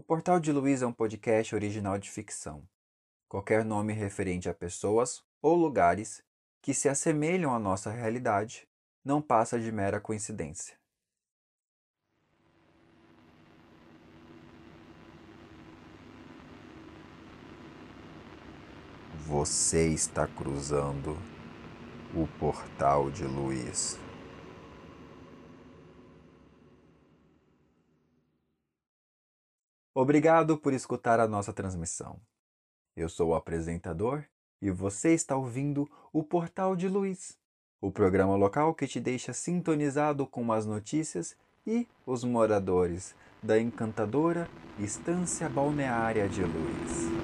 O Portal de Luiz é um podcast original de ficção. Qualquer nome referente a pessoas ou lugares que se assemelham à nossa realidade não passa de mera coincidência. Você está cruzando o Portal de Luiz. Obrigado por escutar a nossa transmissão. Eu sou o apresentador e você está ouvindo o Portal de Luiz, o programa local que te deixa sintonizado com as notícias e os moradores da encantadora Estância Balneária de Luiz.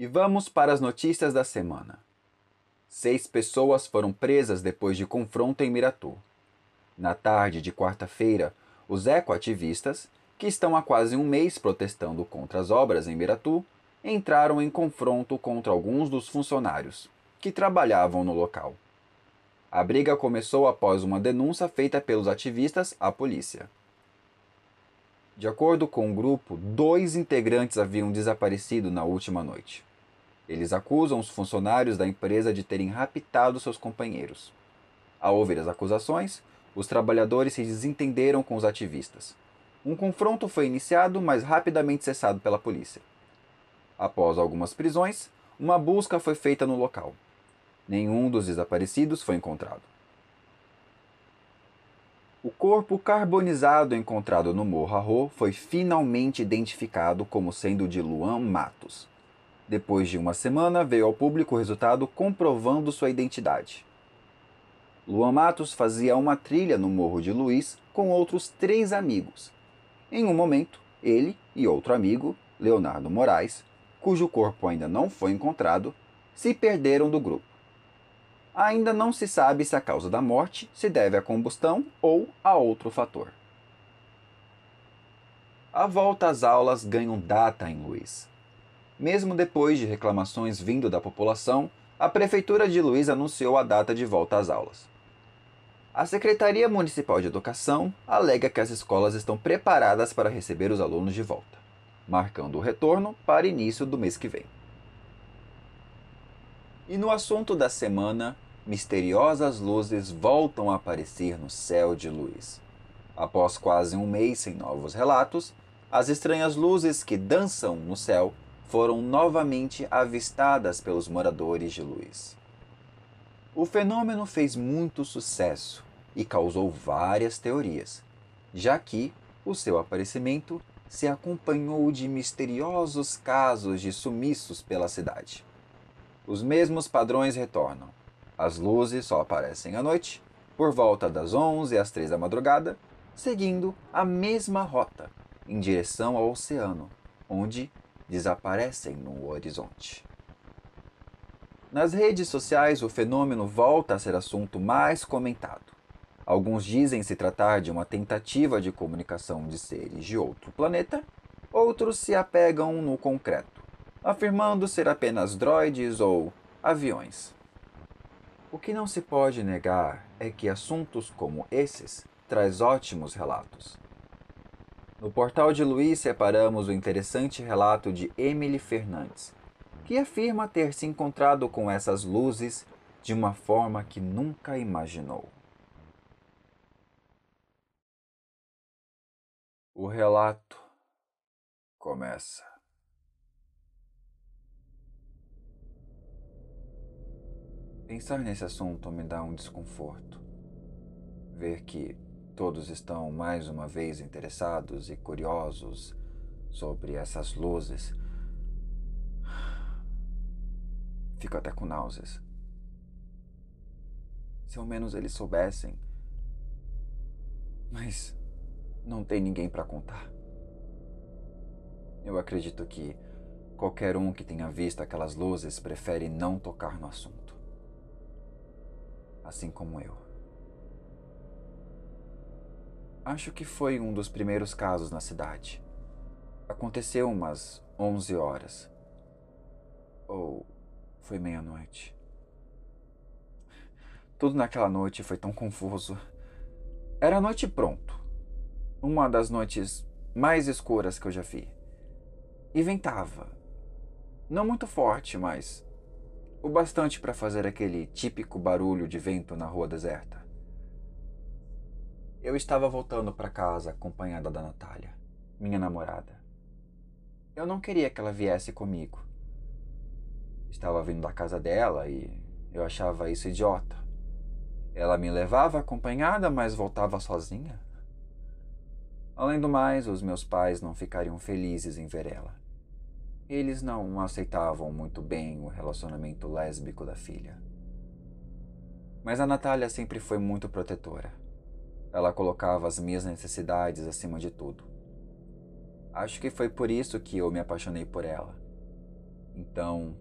E vamos para as notícias da semana. Seis pessoas foram presas depois de confronto em Miratu. Na tarde de quarta-feira, os ecoativistas, que estão há quase um mês protestando contra as obras em Miratu, entraram em confronto contra alguns dos funcionários que trabalhavam no local. A briga começou após uma denúncia feita pelos ativistas à polícia. De acordo com o grupo, dois integrantes haviam desaparecido na última noite. Eles acusam os funcionários da empresa de terem raptado seus companheiros. Ao ouvir as acusações, os trabalhadores se desentenderam com os ativistas. Um confronto foi iniciado, mas rapidamente cessado pela polícia. Após algumas prisões, uma busca foi feita no local. Nenhum dos desaparecidos foi encontrado. O corpo carbonizado encontrado no Morro Arro foi finalmente identificado como sendo de Luan Matos, depois de uma semana, veio ao público o resultado comprovando sua identidade. Luan Matos fazia uma trilha no Morro de Luiz com outros três amigos. Em um momento, ele e outro amigo, Leonardo Moraes, cujo corpo ainda não foi encontrado, se perderam do grupo. Ainda não se sabe se a causa da morte se deve à combustão ou a outro fator. A volta às aulas ganha data em Luiz. Mesmo depois de reclamações vindo da população, a Prefeitura de Luiz anunciou a data de volta às aulas. A Secretaria Municipal de Educação alega que as escolas estão preparadas para receber os alunos de volta, marcando o retorno para início do mês que vem. E no assunto da semana, misteriosas luzes voltam a aparecer no céu de Luiz. Após quase um mês sem novos relatos, as estranhas luzes que dançam no céu foram novamente avistadas pelos moradores de Luiz. O fenômeno fez muito sucesso e causou várias teorias, já que o seu aparecimento se acompanhou de misteriosos casos de sumiços pela cidade. Os mesmos padrões retornam. As luzes só aparecem à noite, por volta das 11 às 3 da madrugada, seguindo a mesma rota, em direção ao oceano, onde desaparecem no horizonte. Nas redes sociais, o fenômeno volta a ser assunto mais comentado. Alguns dizem se tratar de uma tentativa de comunicação de seres de outro planeta, outros se apegam no concreto, afirmando ser apenas droides ou aviões. O que não se pode negar é que assuntos como esses traz ótimos relatos. No portal de Luiz separamos o interessante relato de Emily Fernandes, que afirma ter se encontrado com essas luzes de uma forma que nunca imaginou. O relato começa. Pensar nesse assunto me dá um desconforto. Ver que Todos estão mais uma vez interessados e curiosos sobre essas luzes. Fico até com náuseas. Se ao menos eles soubessem. Mas não tem ninguém para contar. Eu acredito que qualquer um que tenha visto aquelas luzes prefere não tocar no assunto. Assim como eu. Acho que foi um dos primeiros casos na cidade. Aconteceu umas 11 horas. Ou foi meia-noite? Tudo naquela noite foi tão confuso. Era noite pronto. Uma das noites mais escuras que eu já vi. E ventava. Não muito forte, mas o bastante para fazer aquele típico barulho de vento na rua deserta. Eu estava voltando para casa acompanhada da Natália, minha namorada. Eu não queria que ela viesse comigo. Estava vindo da casa dela e eu achava isso idiota. Ela me levava acompanhada, mas voltava sozinha. Além do mais, os meus pais não ficariam felizes em ver ela. Eles não aceitavam muito bem o relacionamento lésbico da filha. Mas a Natália sempre foi muito protetora. Ela colocava as minhas necessidades acima de tudo. Acho que foi por isso que eu me apaixonei por ela. Então,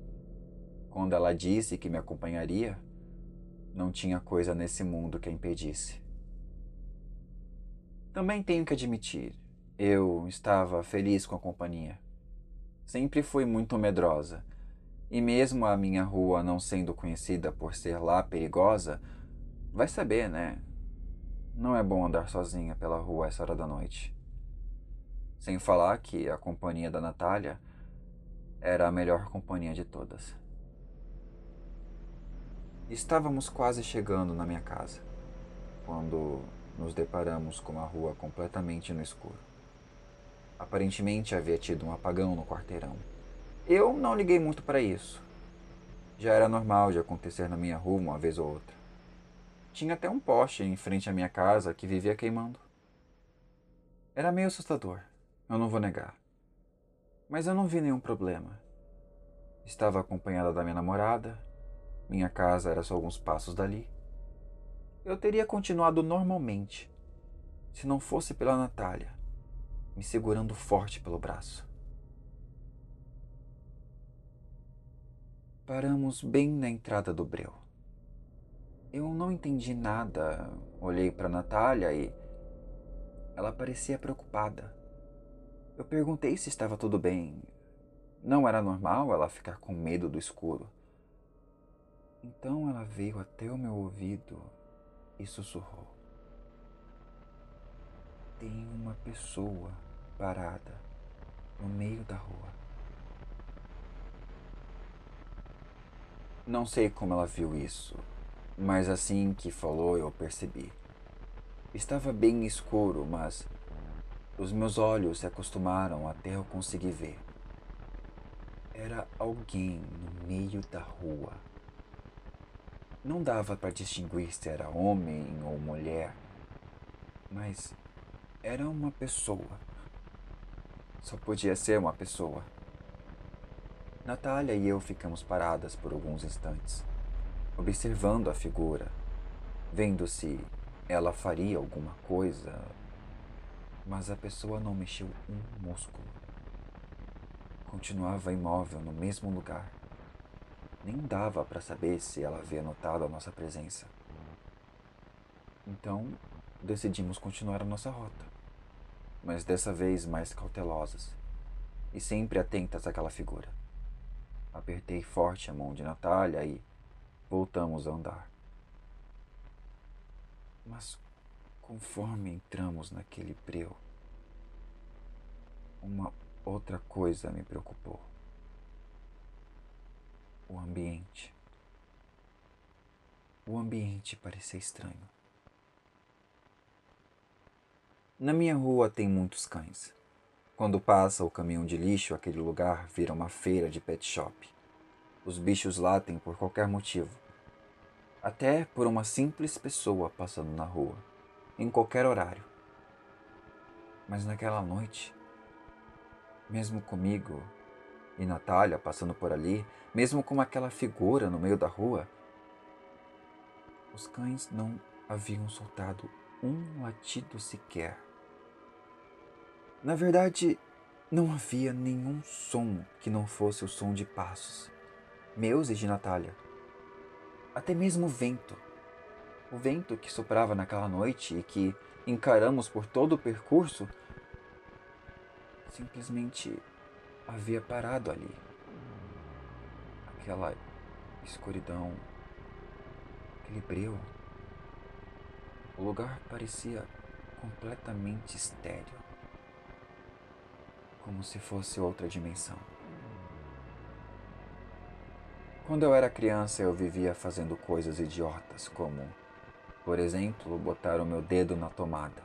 quando ela disse que me acompanharia, não tinha coisa nesse mundo que a impedisse. Também tenho que admitir, eu estava feliz com a companhia. Sempre fui muito medrosa, e mesmo a minha rua não sendo conhecida por ser lá perigosa, vai saber, né? Não é bom andar sozinha pela rua essa hora da noite. Sem falar que a companhia da Natália era a melhor companhia de todas. Estávamos quase chegando na minha casa, quando nos deparamos com uma rua completamente no escuro. Aparentemente havia tido um apagão no quarteirão. Eu não liguei muito para isso. Já era normal de acontecer na minha rua uma vez ou outra. Tinha até um poste em frente à minha casa que vivia queimando. Era meio assustador, eu não vou negar. Mas eu não vi nenhum problema. Estava acompanhada da minha namorada, minha casa era só alguns passos dali. Eu teria continuado normalmente, se não fosse pela Natália, me segurando forte pelo braço. Paramos bem na entrada do breu. Eu não entendi nada. Olhei para Natália e ela parecia preocupada. Eu perguntei se estava tudo bem. Não era normal ela ficar com medo do escuro. Então ela veio até o meu ouvido e sussurrou: Tem uma pessoa parada no meio da rua. Não sei como ela viu isso, mas assim que falou eu percebi. Estava bem escuro, mas os meus olhos se acostumaram até eu conseguir ver. Era alguém no meio da rua. Não dava para distinguir se era homem ou mulher, mas era uma pessoa. Só podia ser uma pessoa. Natália e eu ficamos paradas por alguns instantes observando a figura, vendo se ela faria alguma coisa, mas a pessoa não mexeu um músculo. Continuava imóvel no mesmo lugar. Nem dava para saber se ela havia notado a nossa presença. Então, decidimos continuar a nossa rota, mas dessa vez mais cautelosas e sempre atentas àquela figura. Apertei forte a mão de Natália e, voltamos a andar. Mas conforme entramos naquele breu, uma outra coisa me preocupou. O ambiente. O ambiente parecia estranho. Na minha rua tem muitos cães. Quando passa o caminhão de lixo, aquele lugar vira uma feira de pet shop. Os bichos latem por qualquer motivo. Até por uma simples pessoa passando na rua, em qualquer horário. Mas naquela noite, mesmo comigo e Natália passando por ali, mesmo com aquela figura no meio da rua, os cães não haviam soltado um latido sequer. Na verdade, não havia nenhum som que não fosse o som de passos meus e de Natália. Até mesmo o vento. O vento que soprava naquela noite e que encaramos por todo o percurso simplesmente havia parado ali. aquela escuridão, aquele breu. O lugar parecia completamente estéril, como se fosse outra dimensão. Quando eu era criança, eu vivia fazendo coisas idiotas, como, por exemplo, botar o meu dedo na tomada.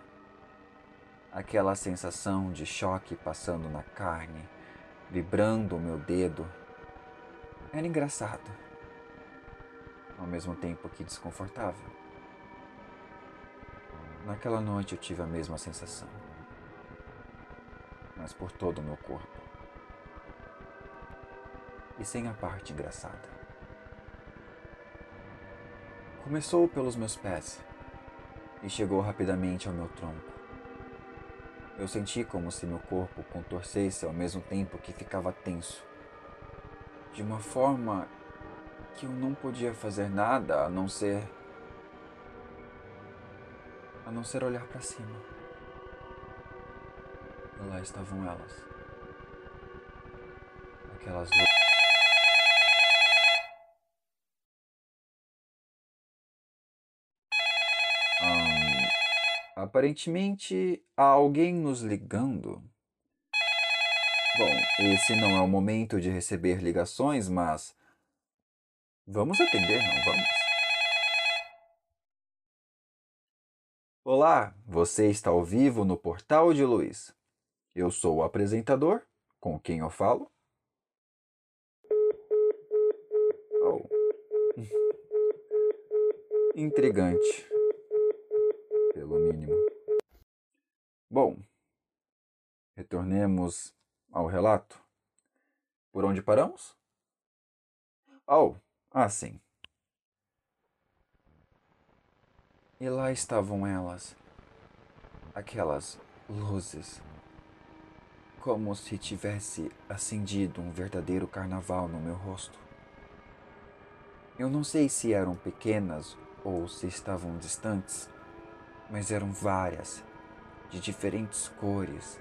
Aquela sensação de choque passando na carne, vibrando o meu dedo, era engraçado, ao mesmo tempo que desconfortável. Naquela noite eu tive a mesma sensação, mas por todo o meu corpo. E sem a parte engraçada. Começou pelos meus pés e chegou rapidamente ao meu tronco. Eu senti como se meu corpo contorcesse ao mesmo tempo que ficava tenso, de uma forma que eu não podia fazer nada a não ser a não ser olhar para cima. E lá estavam elas. Aquelas Aparentemente há alguém nos ligando. Bom, esse não é o momento de receber ligações, mas. Vamos atender, não vamos? Olá, você está ao vivo no Portal de Luiz. Eu sou o apresentador, com quem eu falo. Oh. Intrigante pelo mínimo. Bom, retornemos ao relato. Por onde paramos? Oh, ah, sim. E lá estavam elas, aquelas luzes, como se tivesse acendido um verdadeiro carnaval no meu rosto. Eu não sei se eram pequenas ou se estavam distantes, mas eram várias, de diferentes cores,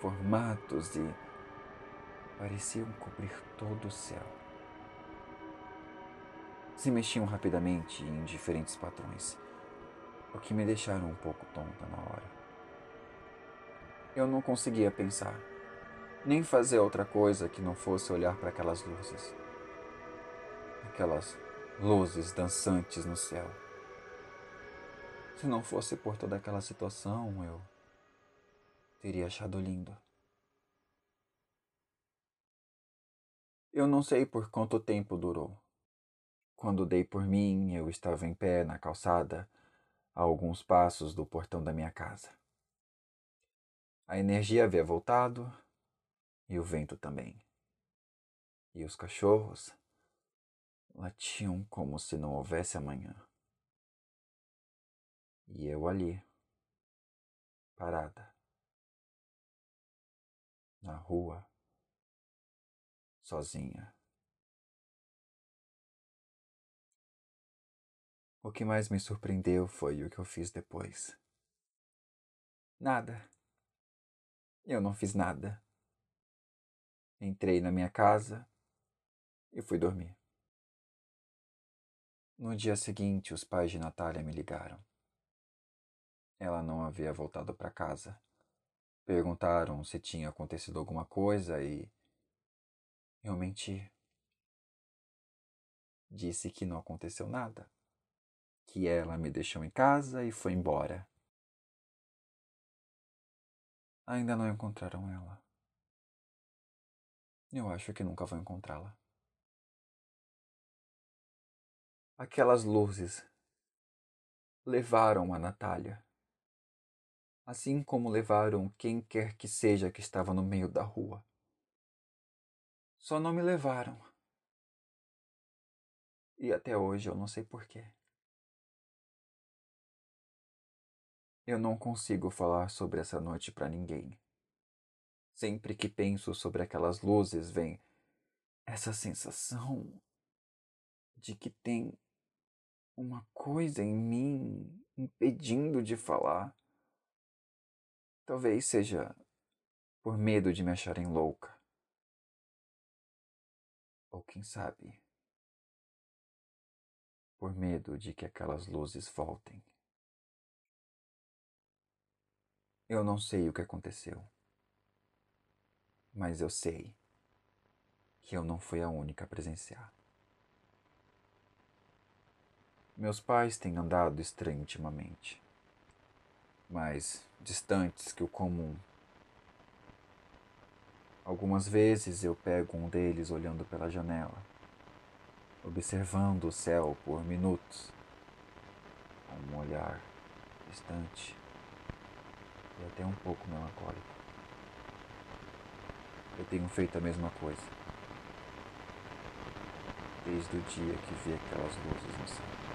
formatos e pareciam cobrir todo o céu. Se mexiam rapidamente em diferentes padrões, o que me deixaram um pouco tonta na hora. Eu não conseguia pensar, nem fazer outra coisa que não fosse olhar para aquelas luzes. Aquelas luzes dançantes no céu. Se não fosse por toda aquela situação, eu teria achado lindo. Eu não sei por quanto tempo durou. Quando dei por mim, eu estava em pé na calçada, a alguns passos do portão da minha casa. A energia havia voltado e o vento também. E os cachorros latiam como se não houvesse amanhã. E eu ali, parada, na rua, sozinha. O que mais me surpreendeu foi o que eu fiz depois. Nada. Eu não fiz nada. Entrei na minha casa e fui dormir. No dia seguinte, os pais de Natália me ligaram. Ela não havia voltado para casa. Perguntaram se tinha acontecido alguma coisa e. Eu menti. Disse que não aconteceu nada. Que ela me deixou em casa e foi embora. Ainda não encontraram ela. Eu acho que nunca vou encontrá-la. Aquelas luzes levaram a Natália assim como levaram quem quer que seja que estava no meio da rua. Só não me levaram. E até hoje eu não sei porquê. Eu não consigo falar sobre essa noite para ninguém. Sempre que penso sobre aquelas luzes, vem essa sensação de que tem uma coisa em mim impedindo de falar. Talvez seja por medo de me acharem louca. Ou quem sabe, por medo de que aquelas luzes voltem. Eu não sei o que aconteceu, mas eu sei que eu não fui a única a presenciar. Meus pais têm andado estranho ultimamente, mais distantes que o comum. Algumas vezes eu pego um deles olhando pela janela, observando o céu por minutos, com um olhar distante e até um pouco melancólico. Eu tenho feito a mesma coisa desde o dia que vi aquelas luzes no céu.